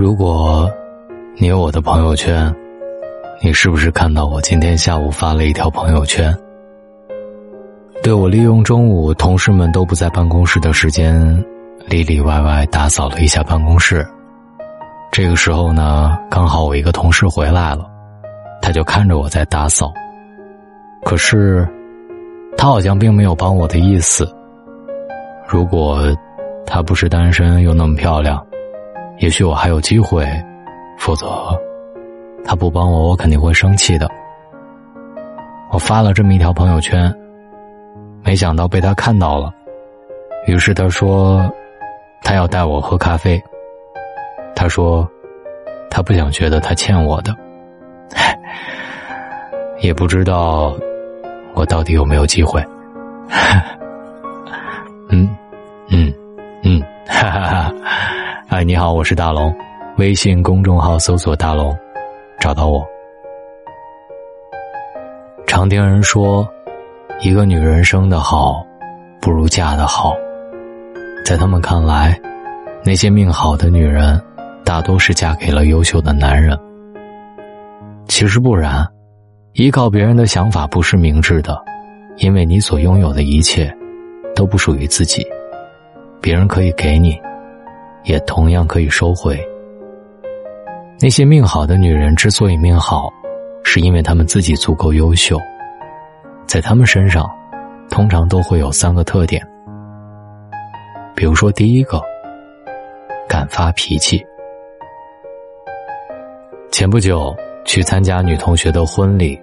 如果你有我的朋友圈，你是不是看到我今天下午发了一条朋友圈？对我利用中午同事们都不在办公室的时间，里里外外打扫了一下办公室。这个时候呢，刚好我一个同事回来了，他就看着我在打扫。可是，他好像并没有帮我的意思。如果他不是单身又那么漂亮，也许我还有机会；否则，他不帮我，我肯定会生气的。我发了这么一条朋友圈，没想到被他看到了。于是他说，他要带我喝咖啡。他说，他不想觉得他欠我的。也不知道。我到底有没有机会？嗯，嗯，嗯，哈哈哈！哎，你好，我是大龙，微信公众号搜索“大龙”，找到我。常听人说，一个女人生的好，不如嫁的好。在他们看来，那些命好的女人，大多是嫁给了优秀的男人。其实不然。依靠别人的想法不是明智的，因为你所拥有的一切，都不属于自己，别人可以给你，也同样可以收回。那些命好的女人之所以命好，是因为她们自己足够优秀，在她们身上，通常都会有三个特点。比如说，第一个，敢发脾气。前不久。去参加女同学的婚礼，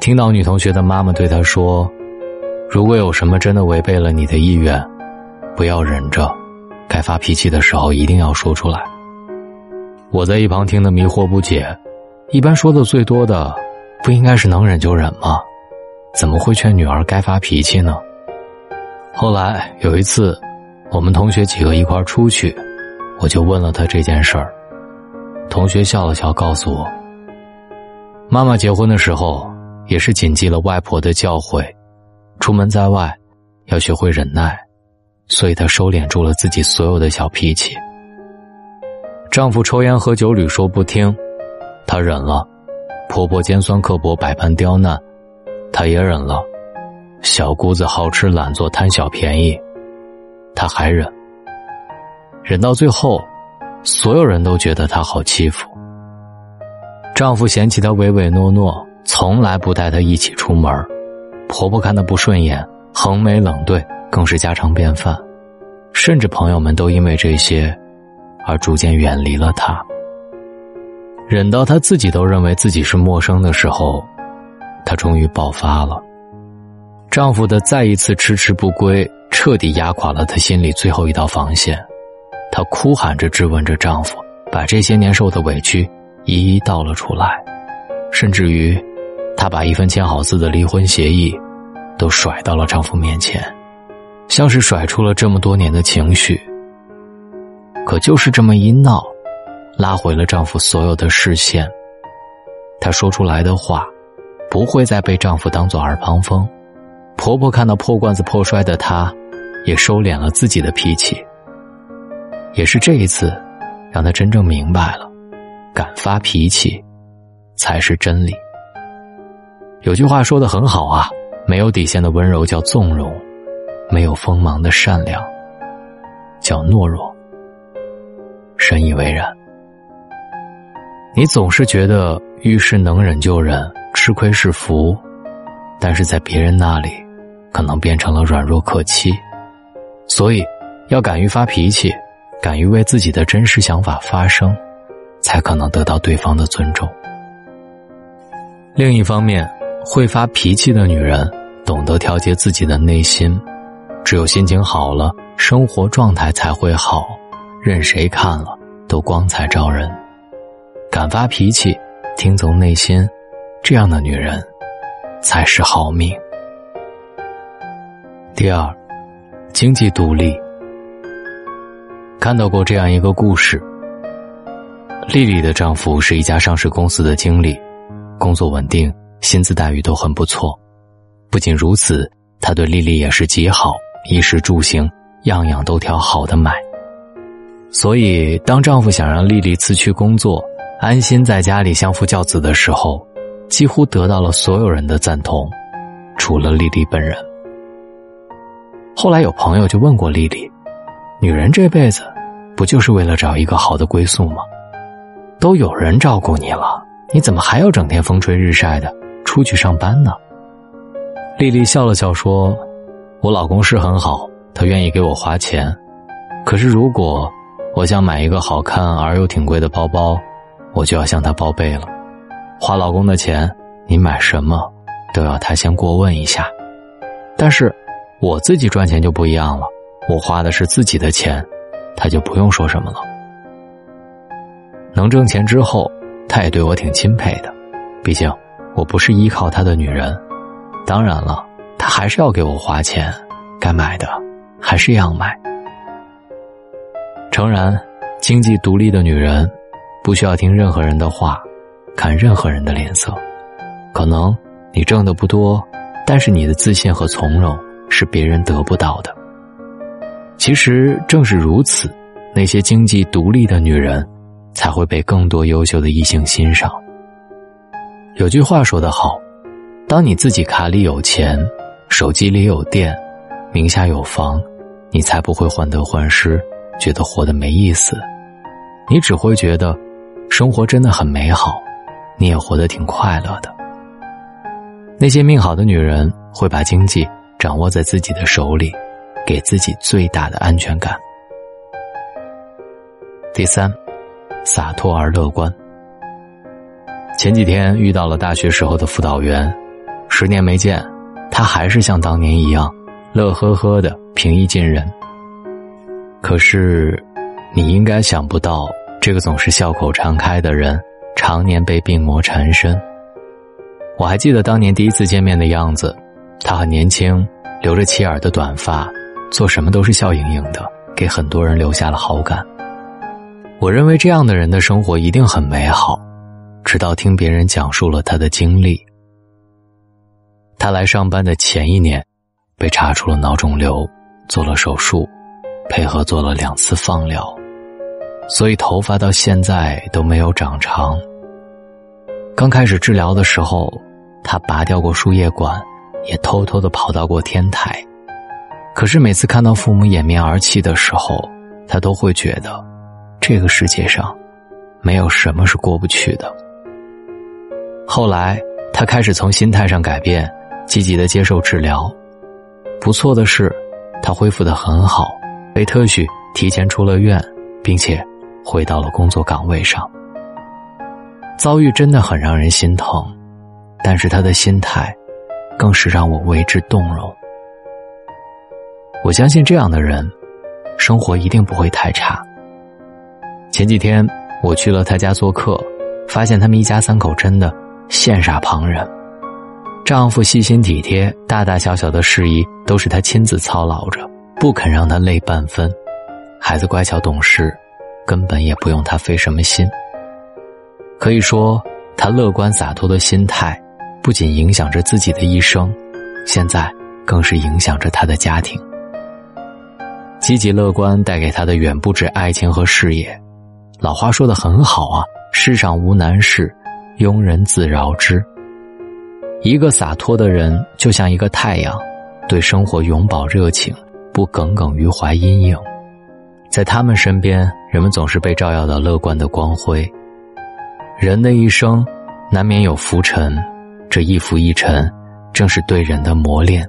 听到女同学的妈妈对她说：“如果有什么真的违背了你的意愿，不要忍着，该发脾气的时候一定要说出来。”我在一旁听得迷惑不解，一般说的最多的，不应该是能忍就忍吗？怎么会劝女儿该发脾气呢？后来有一次，我们同学几个一块出去，我就问了他这件事儿，同学笑了笑，告诉我。妈妈结婚的时候，也是谨记了外婆的教诲，出门在外要学会忍耐，所以她收敛住了自己所有的小脾气。丈夫抽烟喝酒屡说不听，她忍了；婆婆尖酸刻薄百般刁难，她也忍了；小姑子好吃懒做贪小便宜，她还忍。忍到最后，所有人都觉得她好欺负。丈夫嫌弃她唯唯诺诺，从来不带她一起出门；婆婆看她不顺眼，横眉冷对，更是家常便饭。甚至朋友们都因为这些，而逐渐远离了他。忍到他自己都认为自己是陌生的时候，她终于爆发了。丈夫的再一次迟迟不归，彻底压垮了她心里最后一道防线。她哭喊着质问着丈夫，把这些年受的委屈。一一道了出来，甚至于，她把一份签好字的离婚协议，都甩到了丈夫面前，像是甩出了这么多年的情绪。可就是这么一闹，拉回了丈夫所有的视线。她说出来的话，不会再被丈夫当做耳旁风。婆婆看到破罐子破摔的她，也收敛了自己的脾气。也是这一次，让她真正明白了。敢发脾气，才是真理。有句话说的很好啊，没有底线的温柔叫纵容，没有锋芒的善良叫懦弱。深以为然。你总是觉得遇事能忍就忍，吃亏是福，但是在别人那里，可能变成了软弱可欺。所以，要敢于发脾气，敢于为自己的真实想法发声。才可能得到对方的尊重。另一方面，会发脾气的女人懂得调节自己的内心，只有心情好了，生活状态才会好，任谁看了都光彩照人。敢发脾气，听从内心，这样的女人才是好命。第二，经济独立。看到过这样一个故事。丽丽的丈夫是一家上市公司的经理，工作稳定，薪资待遇都很不错。不仅如此，他对丽丽也是极好，衣食住行样样都挑好的买。所以，当丈夫想让丽丽辞去工作，安心在家里相夫教子的时候，几乎得到了所有人的赞同，除了丽丽本人。后来有朋友就问过丽丽：“女人这辈子，不就是为了找一个好的归宿吗？都有人照顾你了，你怎么还要整天风吹日晒的出去上班呢？”丽丽笑了笑说：“我老公是很好，他愿意给我花钱，可是如果……”我想买一个好看而又挺贵的包包，我就要向他报备了。花老公的钱，你买什么都要他先过问一下。但是我自己赚钱就不一样了，我花的是自己的钱，他就不用说什么了。能挣钱之后，他也对我挺钦佩的，毕竟我不是依靠他的女人。当然了，还是要给我花钱，该买的还是要买。诚然，经济独立的女人，不需要听任何人的话，看任何人的脸色。可能你挣的不多，但是你的自信和从容是别人得不到的。其实正是如此，那些经济独立的女人，才会被更多优秀的异性欣赏。有句话说得好：，当你自己卡里有钱，手机里有电，名下有房，你才不会患得患失。觉得活得没意思，你只会觉得生活真的很美好，你也活得挺快乐的。那些命好的女人会把经济掌握在自己的手里，给自己最大的安全感。第三，洒脱而乐观。前几天遇到了大学时候的辅导员，十年没见，他还是像当年一样乐呵呵的，平易近人。可是，你应该想不到，这个总是笑口常开的人，常年被病魔缠身。我还记得当年第一次见面的样子，他很年轻，留着齐耳的短发，做什么都是笑盈盈的，给很多人留下了好感。我认为这样的人的生活一定很美好，直到听别人讲述了他的经历。他来上班的前一年，被查出了脑肿瘤，做了手术。配合做了两次放疗，所以头发到现在都没有长长。刚开始治疗的时候，他拔掉过输液管，也偷偷的跑到过天台。可是每次看到父母掩面而泣的时候，他都会觉得，这个世界上，没有什么是过不去的。后来，他开始从心态上改变，积极的接受治疗。不错的是，他恢复的很好。被特许提前出了院，并且回到了工作岗位上。遭遇真的很让人心疼，但是他的心态，更是让我为之动容。我相信这样的人，生活一定不会太差。前几天我去了他家做客，发现他们一家三口真的羡煞旁人。丈夫细心体贴，大大小小的事宜都是她亲自操劳着。不肯让她累半分，孩子乖巧懂事，根本也不用她费什么心。可以说，他乐观洒脱的心态，不仅影响着自己的一生，现在更是影响着他的家庭。积极乐观带给他的远不止爱情和事业。老话说的很好啊，世上无难事，庸人自扰之。一个洒脱的人，就像一个太阳，对生活永葆热情。不耿耿于怀阴影，在他们身边，人们总是被照耀到乐观的光辉。人的一生，难免有浮沉，这一浮一沉，正是对人的磨练。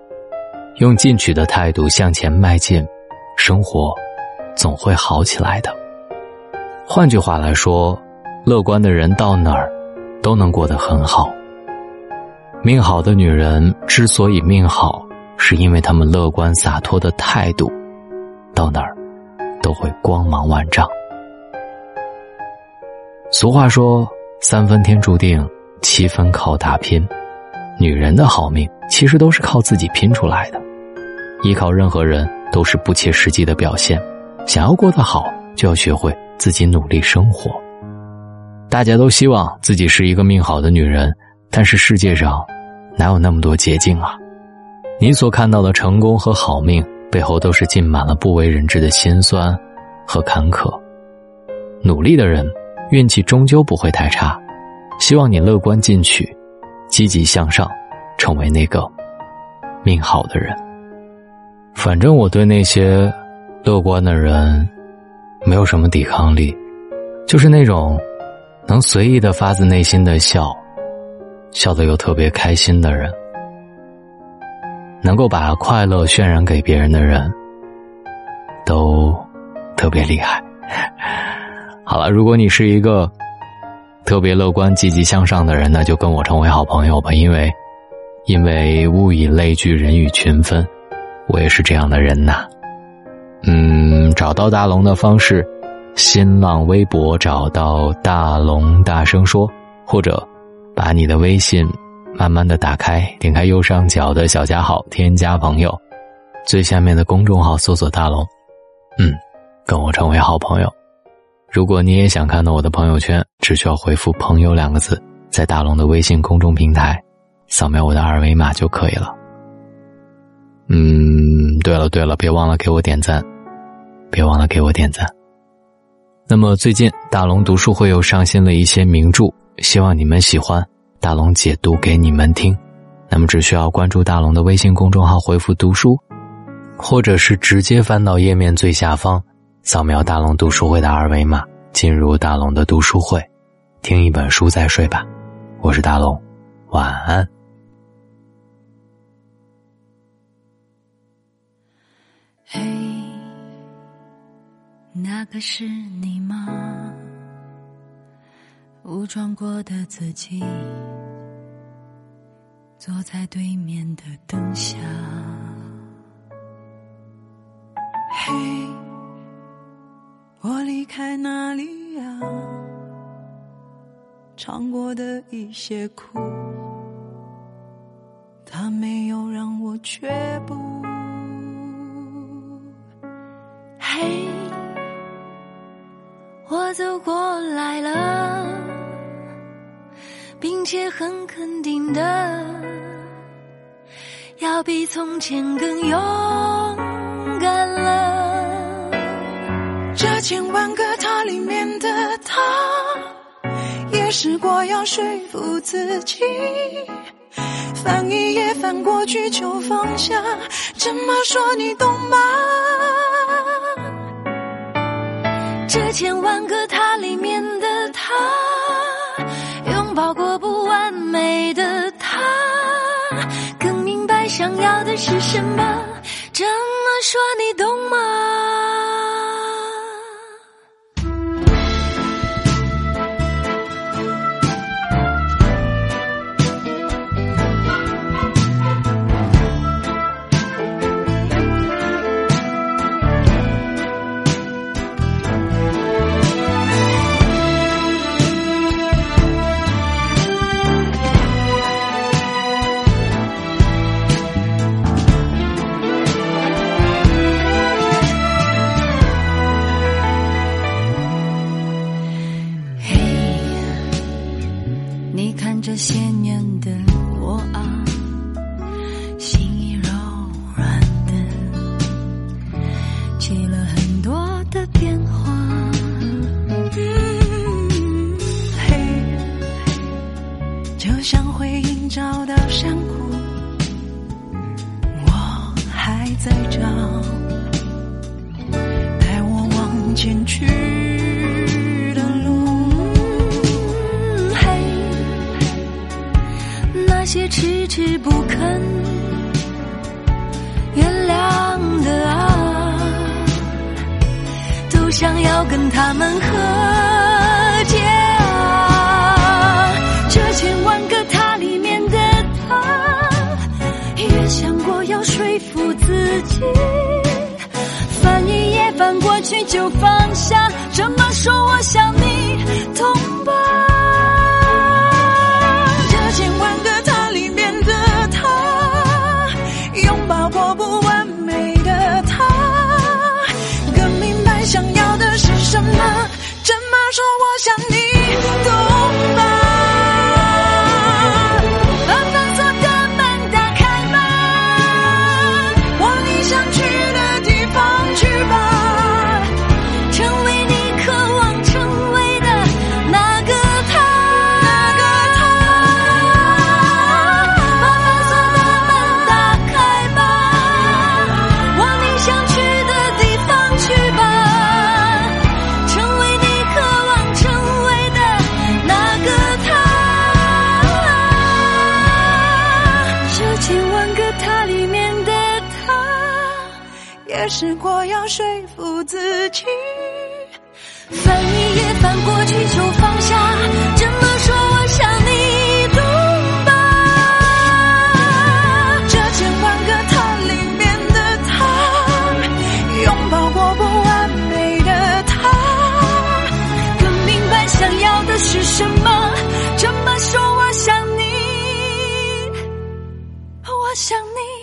用进取的态度向前迈进，生活总会好起来的。换句话来说，乐观的人到哪儿都能过得很好。命好的女人之所以命好。是因为她们乐观洒脱的态度，到哪儿都会光芒万丈。俗话说：“三分天注定，七分靠打拼。”女人的好命其实都是靠自己拼出来的，依靠任何人都是不切实际的表现。想要过得好，就要学会自己努力生活。大家都希望自己是一个命好的女人，但是世界上哪有那么多捷径啊？你所看到的成功和好命，背后都是浸满了不为人知的辛酸和坎坷。努力的人，运气终究不会太差。希望你乐观进取，积极向上，成为那个命好的人。反正我对那些乐观的人没有什么抵抗力，就是那种能随意的发自内心的笑，笑得又特别开心的人，能够把快乐渲染给别人的人，都特别厉害。好了，如果你是一个。特别乐观、积极向上的人，那就跟我成为好朋友吧。因为，因为物以类聚，人以群分，我也是这样的人呐。嗯，找到大龙的方式：新浪微博找到大龙，大声说，或者把你的微信慢慢的打开，点开右上角的小加号，添加朋友，最下面的公众号搜索大龙，嗯，跟我成为好朋友。如果你也想看到我的朋友圈，只需要回复“朋友”两个字，在大龙的微信公众平台，扫描我的二维码就可以了。嗯，对了对了，别忘了给我点赞，别忘了给我点赞。那么最近大龙读书会又上新了一些名著，希望你们喜欢，大龙解读给你们听。那么只需要关注大龙的微信公众号，回复“读书”，或者是直接翻到页面最下方。扫描大龙读书会的二维码，进入大龙的读书会，听一本书再睡吧。我是大龙，晚安。嘿，那个是你吗？武装过的自己，坐在对面的灯下。嘿。我离开哪里呀？尝过的一些苦，它没有让我却步。嘿，我走过来了，并且很肯定的，要比从前更勇敢了。这千万个他里面的他，也试过要说服自己，翻一页翻过去就放下。这么说你懂吗？这千万个的是什么。这么说你懂吗？找到山谷，我还在找，带我往前去的路。嘿，那。些迟迟不肯原谅的啊，都想要跟他们和试过要说服自己，翻一页翻过去就放下，这么说我想你懂吧？这千万个他里面的他，拥抱过不完美的他，更明白想要的是什么。这么说我想你，我想你。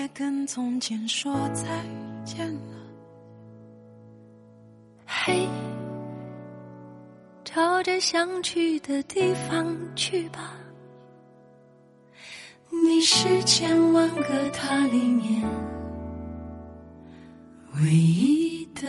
也跟从前说再见了，嘿，朝着想去的地方去吧。你是千万个他里面唯一的。